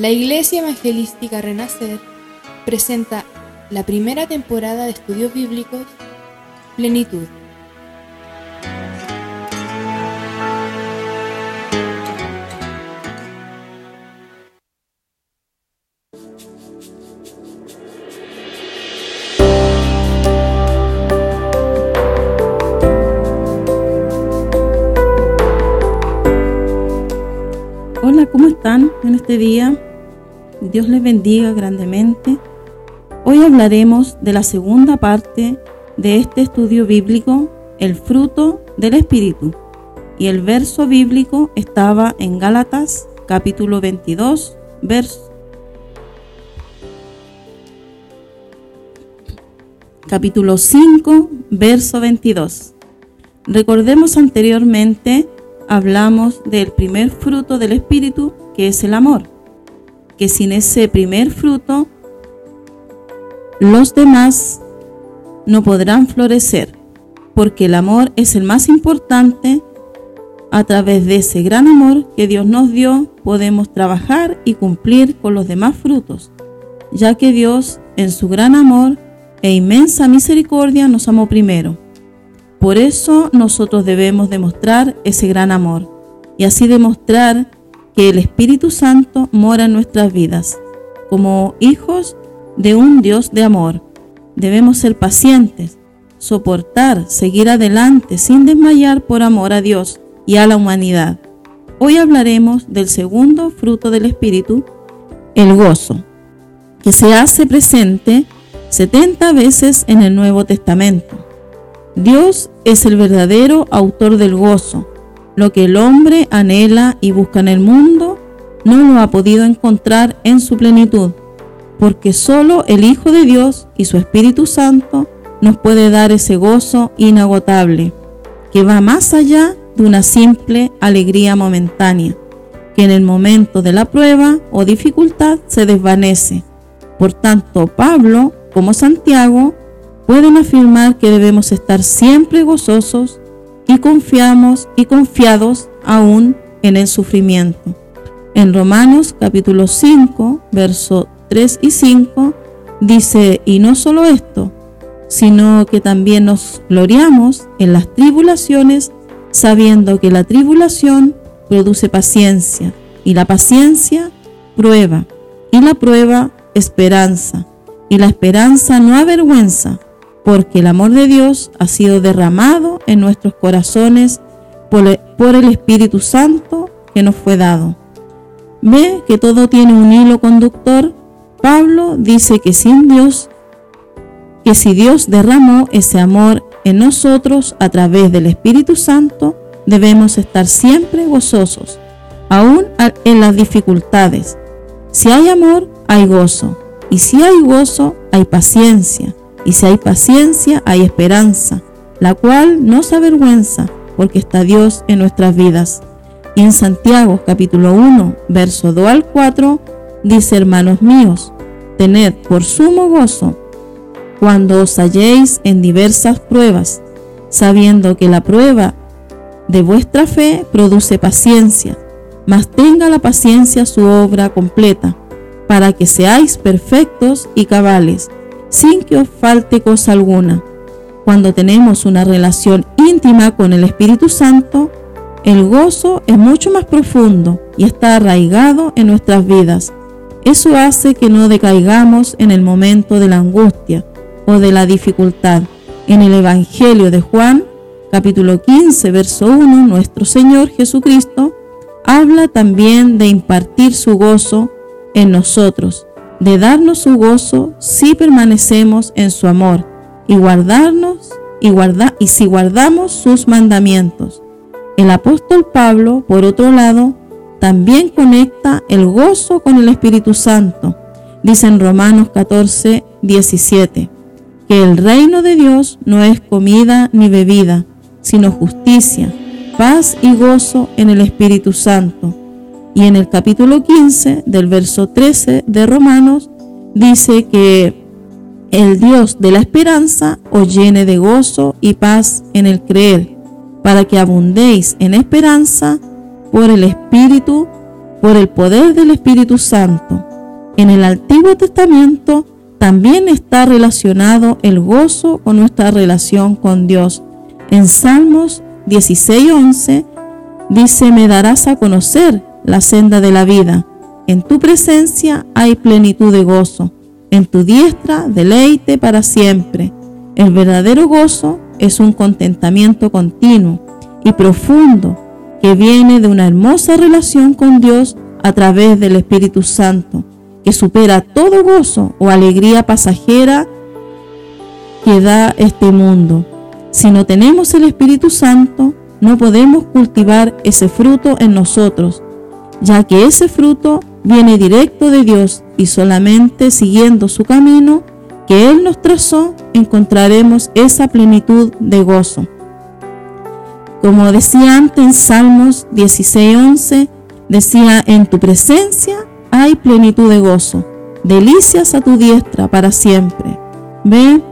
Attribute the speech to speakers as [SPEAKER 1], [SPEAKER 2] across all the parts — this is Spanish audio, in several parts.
[SPEAKER 1] La Iglesia Evangelística Renacer presenta la primera temporada de estudios bíblicos Plenitud.
[SPEAKER 2] Hola, ¿cómo están en este día? Dios les bendiga grandemente. Hoy hablaremos de la segunda parte de este estudio bíblico, el fruto del Espíritu. Y el verso bíblico estaba en Gálatas capítulo 22, verso capítulo 5, verso 22. Recordemos anteriormente hablamos del primer fruto del Espíritu, que es el amor, que sin ese primer fruto los demás no podrán florecer, porque el amor es el más importante. A través de ese gran amor que Dios nos dio, podemos trabajar y cumplir con los demás frutos, ya que Dios, en su gran amor e inmensa misericordia, nos amó primero. Por eso nosotros debemos demostrar ese gran amor y así demostrar que el Espíritu Santo mora en nuestras vidas. Como hijos de un Dios de amor, debemos ser pacientes, soportar, seguir adelante sin desmayar por amor a Dios y a la humanidad. Hoy hablaremos del segundo fruto del Espíritu, el gozo, que se hace presente 70 veces en el Nuevo Testamento. Dios es el verdadero autor del gozo. Lo que el hombre anhela y busca en el mundo no lo ha podido encontrar en su plenitud, porque solo el Hijo de Dios y su Espíritu Santo nos puede dar ese gozo inagotable, que va más allá de una simple alegría momentánea, que en el momento de la prueba o dificultad se desvanece. Por tanto, Pablo, como Santiago, pueden afirmar que debemos estar siempre gozosos y confiamos y confiados aún en el sufrimiento. En Romanos capítulo 5, versos 3 y 5 dice, y no solo esto, sino que también nos gloriamos en las tribulaciones, sabiendo que la tribulación produce paciencia, y la paciencia prueba, y la prueba esperanza, y la esperanza no avergüenza, porque el amor de Dios ha sido derramado en nuestros corazones por el Espíritu Santo que nos fue dado. Ve que todo tiene un hilo conductor. Pablo dice que sin Dios, que si Dios derramó ese amor en nosotros a través del Espíritu Santo, debemos estar siempre gozosos, aún en las dificultades. Si hay amor, hay gozo. Y si hay gozo, hay paciencia. Y si hay paciencia, hay esperanza, la cual no se avergüenza, porque está Dios en nuestras vidas. Y en Santiago capítulo 1, verso 2 al 4, dice, hermanos míos, tened por sumo gozo cuando os halléis en diversas pruebas, sabiendo que la prueba de vuestra fe produce paciencia, mas tenga la paciencia su obra completa, para que seáis perfectos y cabales sin que os falte cosa alguna. Cuando tenemos una relación íntima con el Espíritu Santo, el gozo es mucho más profundo y está arraigado en nuestras vidas. Eso hace que no decaigamos en el momento de la angustia o de la dificultad. En el Evangelio de Juan, capítulo 15, verso 1, nuestro Señor Jesucristo habla también de impartir su gozo en nosotros de darnos su gozo si permanecemos en su amor y guardarnos y y si guardamos sus mandamientos. El apóstol Pablo, por otro lado, también conecta el gozo con el Espíritu Santo. Dice en Romanos 14, 17, que el reino de Dios no es comida ni bebida, sino justicia, paz y gozo en el Espíritu Santo y en el capítulo 15 del verso 13 de Romanos dice que el Dios de la esperanza os llene de gozo y paz en el creer, para que abundéis en esperanza por el Espíritu por el poder del Espíritu Santo. En el Antiguo Testamento también está relacionado el gozo con nuestra relación con Dios. En Salmos 16:11 dice, me darás a conocer la senda de la vida. En tu presencia hay plenitud de gozo. En tu diestra deleite para siempre. El verdadero gozo es un contentamiento continuo y profundo que viene de una hermosa relación con Dios a través del Espíritu Santo, que supera todo gozo o alegría pasajera que da este mundo. Si no tenemos el Espíritu Santo, no podemos cultivar ese fruto en nosotros, ya que ese fruto viene directo de Dios y solamente siguiendo su camino que Él nos trazó encontraremos esa plenitud de gozo. Como decía antes en Salmos 16:11, decía, en tu presencia hay plenitud de gozo, delicias a tu diestra para siempre. Ve,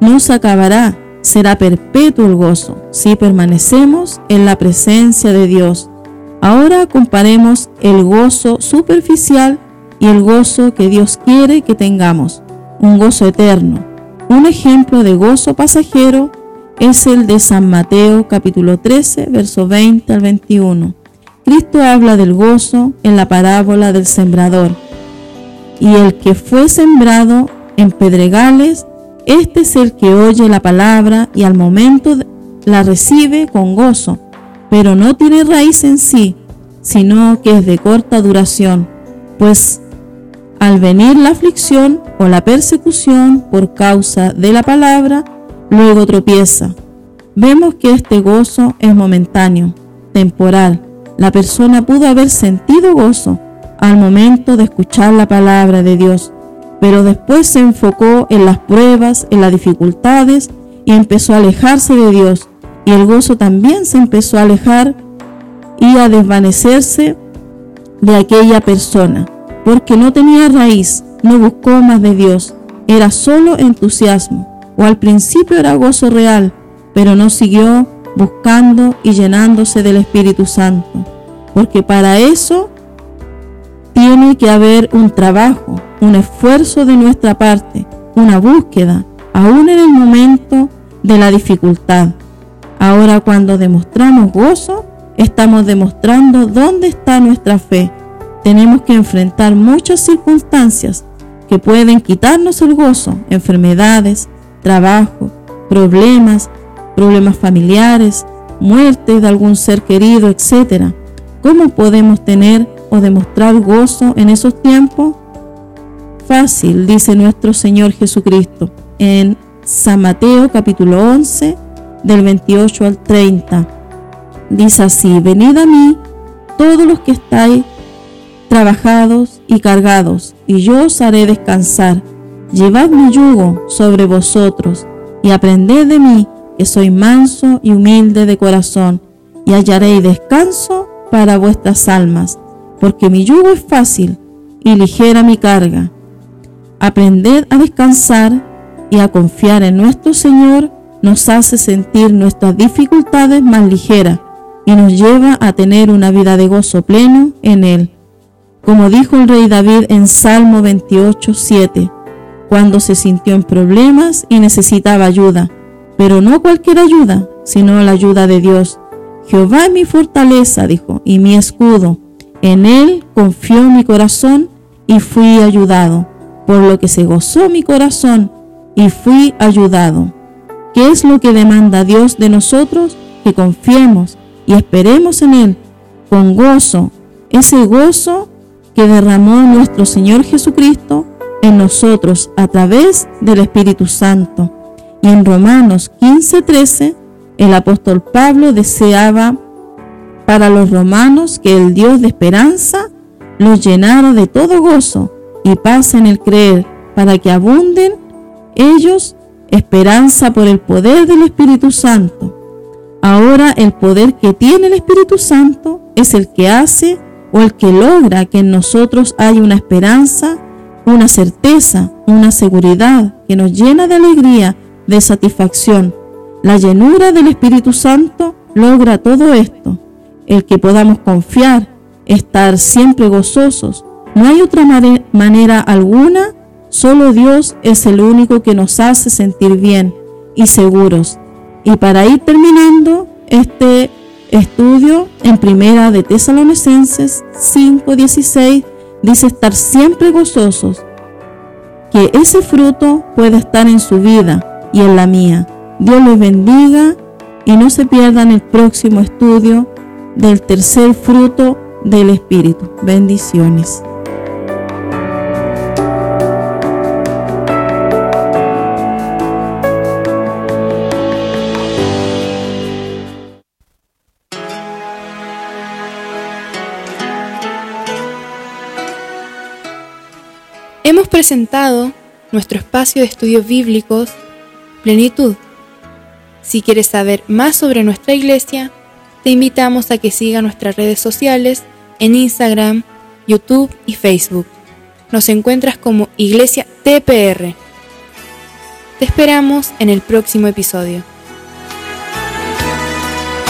[SPEAKER 2] no se acabará, será perpetuo el gozo si permanecemos en la presencia de Dios. Ahora comparemos el gozo superficial y el gozo que Dios quiere que tengamos, un gozo eterno. Un ejemplo de gozo pasajero es el de San Mateo capítulo 13, verso 20 al 21. Cristo habla del gozo en la parábola del sembrador. Y el que fue sembrado en pedregales, este es el que oye la palabra y al momento la recibe con gozo, pero no tiene raíz en sí, sino que es de corta duración, pues al venir la aflicción o la persecución por causa de la palabra, luego tropieza. Vemos que este gozo es momentáneo, temporal. La persona pudo haber sentido gozo al momento de escuchar la palabra de Dios, pero después se enfocó en las pruebas, en las dificultades y empezó a alejarse de Dios. Y el gozo también se empezó a alejar y a desvanecerse de aquella persona, porque no tenía raíz, no buscó más de Dios, era solo entusiasmo o al principio era gozo real, pero no siguió buscando y llenándose del Espíritu Santo, porque para eso tiene que haber un trabajo, un esfuerzo de nuestra parte, una búsqueda, aún en el momento de la dificultad. Ahora cuando demostramos gozo, estamos demostrando dónde está nuestra fe. Tenemos que enfrentar muchas circunstancias que pueden quitarnos el gozo, enfermedades, trabajo, problemas, problemas familiares, muerte de algún ser querido, etc. ¿Cómo podemos tener o demostrar gozo en esos tiempos? Fácil, dice nuestro Señor Jesucristo en San Mateo capítulo 11 del 28 al 30. Dice así, venid a mí todos los que estáis trabajados y cargados, y yo os haré descansar. Llevad mi yugo sobre vosotros y aprended de mí, que soy manso y humilde de corazón, y hallaréis descanso para vuestras almas, porque mi yugo es fácil y ligera mi carga. Aprended a descansar y a confiar en nuestro Señor nos hace sentir nuestras dificultades más ligeras y nos lleva a tener una vida de gozo pleno en Él. Como dijo el rey David en Salmo 28, 7, cuando se sintió en problemas y necesitaba ayuda, pero no cualquier ayuda, sino la ayuda de Dios. Jehová es mi fortaleza, dijo, y mi escudo. En él confió mi corazón y fui ayudado, por lo que se gozó mi corazón y fui ayudado. ¿Qué es lo que demanda Dios de nosotros? Que confiemos y esperemos en Él con gozo, ese gozo que derramó nuestro Señor Jesucristo en nosotros a través del Espíritu Santo. Y en Romanos 15:13, el apóstol Pablo deseaba para los romanos que el Dios de esperanza los llenara de todo gozo y paz en el creer, para que abunden ellos esperanza por el poder del Espíritu Santo. Ahora el poder que tiene el Espíritu Santo es el que hace o el que logra que en nosotros haya una esperanza una certeza, una seguridad que nos llena de alegría, de satisfacción. La llenura del Espíritu Santo logra todo esto, el que podamos confiar estar siempre gozosos. No hay otra manera alguna, solo Dios es el único que nos hace sentir bien y seguros. Y para ir terminando este estudio en primera de Tesalonicenses 5:16 dice estar siempre gozosos, que ese fruto pueda estar en su vida y en la mía. Dios les bendiga y no se pierdan el próximo estudio del tercer fruto del Espíritu. Bendiciones.
[SPEAKER 1] Presentado nuestro espacio de estudios bíblicos Plenitud. Si quieres saber más sobre nuestra iglesia, te invitamos a que siga nuestras redes sociales en Instagram, YouTube y Facebook. Nos encuentras como Iglesia TPR. Te esperamos en el próximo episodio.